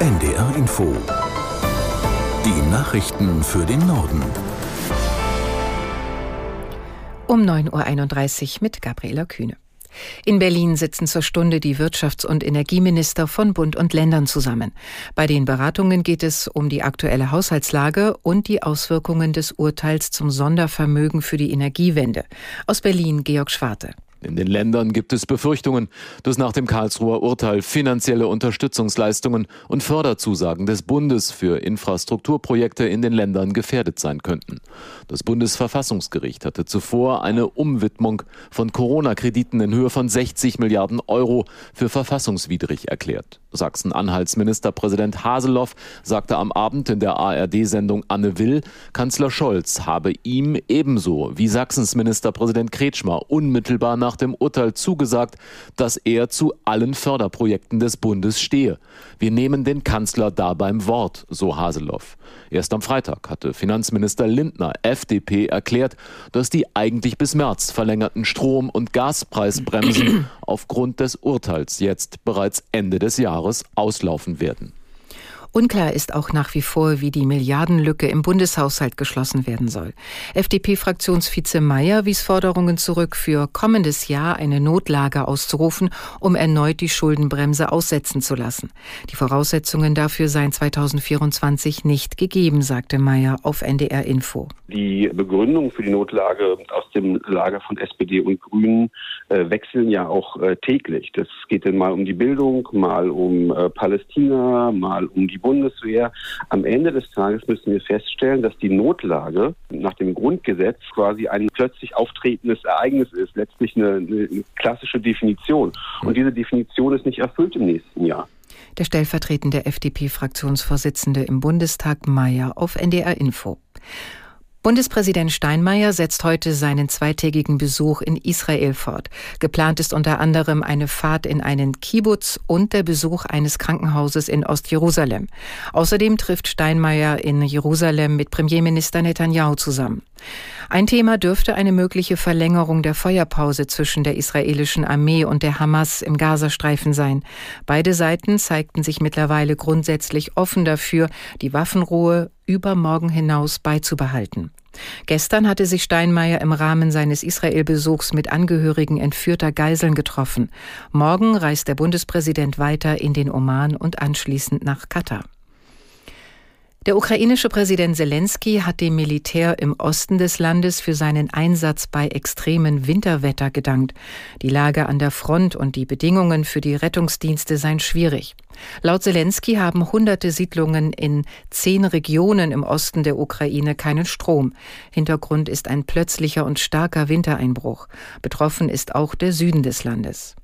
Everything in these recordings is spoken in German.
NDR Info. Die Nachrichten für den Norden. Um 9.31 Uhr mit Gabriela Kühne. In Berlin sitzen zur Stunde die Wirtschafts- und Energieminister von Bund und Ländern zusammen. Bei den Beratungen geht es um die aktuelle Haushaltslage und die Auswirkungen des Urteils zum Sondervermögen für die Energiewende. Aus Berlin Georg Schwarte. In den Ländern gibt es Befürchtungen, dass nach dem Karlsruher Urteil finanzielle Unterstützungsleistungen und Förderzusagen des Bundes für Infrastrukturprojekte in den Ländern gefährdet sein könnten. Das Bundesverfassungsgericht hatte zuvor eine Umwidmung von Corona-Krediten in Höhe von 60 Milliarden Euro für verfassungswidrig erklärt. Sachsen-Anhalts Ministerpräsident Haseloff sagte am Abend in der ARD-Sendung Anne Will, Kanzler Scholz habe ihm ebenso wie Sachsens Ministerpräsident Kretschmer unmittelbar nach dem Urteil zugesagt, dass er zu allen Förderprojekten des Bundes stehe. Wir nehmen den Kanzler da beim Wort, so Haseloff. Erst am Freitag hatte Finanzminister Lindner, FDP, erklärt, dass die eigentlich bis März verlängerten Strom- und Gaspreisbremsen aufgrund des Urteils jetzt bereits Ende des Jahres auslaufen werden. Unklar ist auch nach wie vor, wie die Milliardenlücke im Bundeshaushalt geschlossen werden soll. FDP-Fraktionsvize Mayer wies Forderungen zurück, für kommendes Jahr eine Notlage auszurufen, um erneut die Schuldenbremse aussetzen zu lassen. Die Voraussetzungen dafür seien 2024 nicht gegeben, sagte Mayer auf NDR Info. Die Begründungen für die Notlage aus dem Lager von SPD und Grünen äh, wechseln ja auch äh, täglich. Das geht dann mal um die Bildung, mal um äh, Palästina, mal um die Bundeswehr. Am Ende des Tages müssen wir feststellen, dass die Notlage nach dem Grundgesetz quasi ein plötzlich auftretendes Ereignis ist, letztlich eine, eine klassische Definition. Und diese Definition ist nicht erfüllt im nächsten Jahr. Der stellvertretende FDP-Fraktionsvorsitzende im Bundestag Mayer auf NDR Info. Bundespräsident Steinmeier setzt heute seinen zweitägigen Besuch in Israel fort. Geplant ist unter anderem eine Fahrt in einen Kibbutz und der Besuch eines Krankenhauses in Ostjerusalem. Außerdem trifft Steinmeier in Jerusalem mit Premierminister Netanyahu zusammen. Ein Thema dürfte eine mögliche Verlängerung der Feuerpause zwischen der israelischen Armee und der Hamas im Gazastreifen sein. Beide Seiten zeigten sich mittlerweile grundsätzlich offen dafür, die Waffenruhe über morgen hinaus beizubehalten. Gestern hatte sich Steinmeier im Rahmen seines Israel-Besuchs mit Angehörigen entführter Geiseln getroffen. Morgen reist der Bundespräsident weiter in den Oman und anschließend nach Katar. Der ukrainische Präsident Zelensky hat dem Militär im Osten des Landes für seinen Einsatz bei extremen Winterwetter gedankt. Die Lage an der Front und die Bedingungen für die Rettungsdienste seien schwierig. Laut Zelensky haben hunderte Siedlungen in zehn Regionen im Osten der Ukraine keinen Strom. Hintergrund ist ein plötzlicher und starker Wintereinbruch. Betroffen ist auch der Süden des Landes.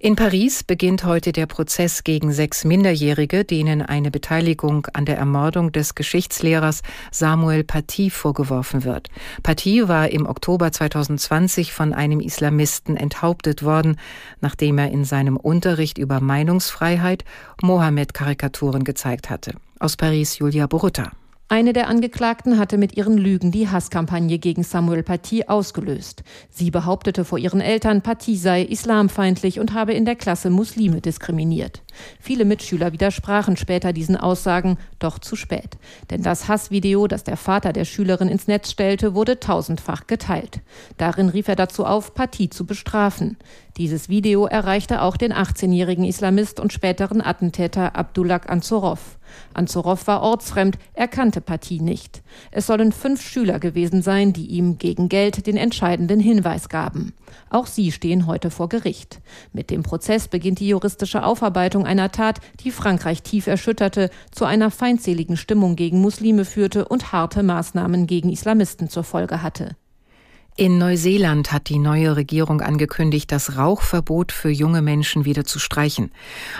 In Paris beginnt heute der Prozess gegen sechs Minderjährige, denen eine Beteiligung an der Ermordung des Geschichtslehrers Samuel Paty vorgeworfen wird. Paty war im Oktober 2020 von einem Islamisten enthauptet worden, nachdem er in seinem Unterricht über Meinungsfreiheit Mohammed-Karikaturen gezeigt hatte. Aus Paris Julia Borutta. Eine der Angeklagten hatte mit ihren Lügen die Hasskampagne gegen Samuel Paty ausgelöst. Sie behauptete vor ihren Eltern, Paty sei islamfeindlich und habe in der Klasse Muslime diskriminiert. Viele Mitschüler widersprachen später diesen Aussagen, doch zu spät. Denn das Hassvideo, das der Vater der Schülerin ins Netz stellte, wurde tausendfach geteilt. Darin rief er dazu auf, Paty zu bestrafen. Dieses Video erreichte auch den 18-jährigen Islamist und späteren Attentäter Abdullah Ansorov. Anzorow war ortsfremd, er kannte Paty nicht. Es sollen fünf Schüler gewesen sein, die ihm gegen Geld den entscheidenden Hinweis gaben. Auch sie stehen heute vor Gericht. Mit dem Prozess beginnt die juristische Aufarbeitung einer Tat, die Frankreich tief erschütterte, zu einer feindseligen Stimmung gegen Muslime führte und harte Maßnahmen gegen Islamisten zur Folge hatte. In Neuseeland hat die neue Regierung angekündigt, das Rauchverbot für junge Menschen wieder zu streichen.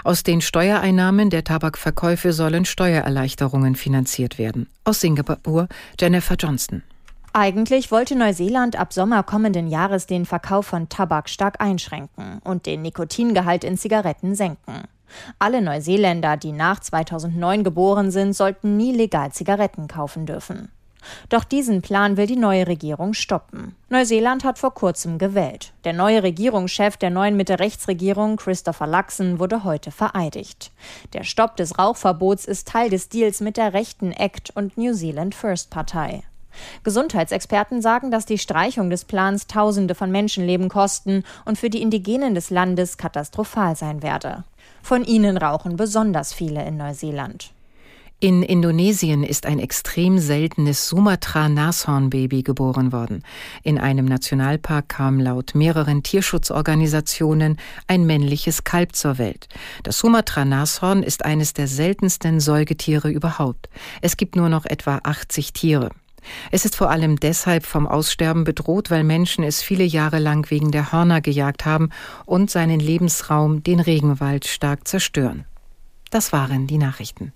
Aus den Steuereinnahmen der Tabakverkäufe sollen Steuererleichterungen finanziert werden. Aus Singapur Jennifer Johnston. Eigentlich wollte Neuseeland ab Sommer kommenden Jahres den Verkauf von Tabak stark einschränken und den Nikotingehalt in Zigaretten senken. Alle Neuseeländer, die nach 2009 geboren sind, sollten nie legal Zigaretten kaufen dürfen. Doch diesen Plan will die neue Regierung stoppen. Neuseeland hat vor kurzem gewählt. Der neue Regierungschef der neuen Mitte-Rechts-Regierung, Christopher Luxon, wurde heute vereidigt. Der Stopp des Rauchverbots ist Teil des Deals mit der rechten ACT und New Zealand First Partei. Gesundheitsexperten sagen, dass die Streichung des Plans Tausende von Menschenleben kosten und für die Indigenen des Landes katastrophal sein werde. Von ihnen rauchen besonders viele in Neuseeland. In Indonesien ist ein extrem seltenes Sumatra-Nashornbaby geboren worden. In einem Nationalpark kam laut mehreren Tierschutzorganisationen ein männliches Kalb zur Welt. Das Sumatra-Nashorn ist eines der seltensten Säugetiere überhaupt. Es gibt nur noch etwa 80 Tiere. Es ist vor allem deshalb vom Aussterben bedroht, weil Menschen es viele Jahre lang wegen der Hörner gejagt haben und seinen Lebensraum, den Regenwald, stark zerstören. Das waren die Nachrichten.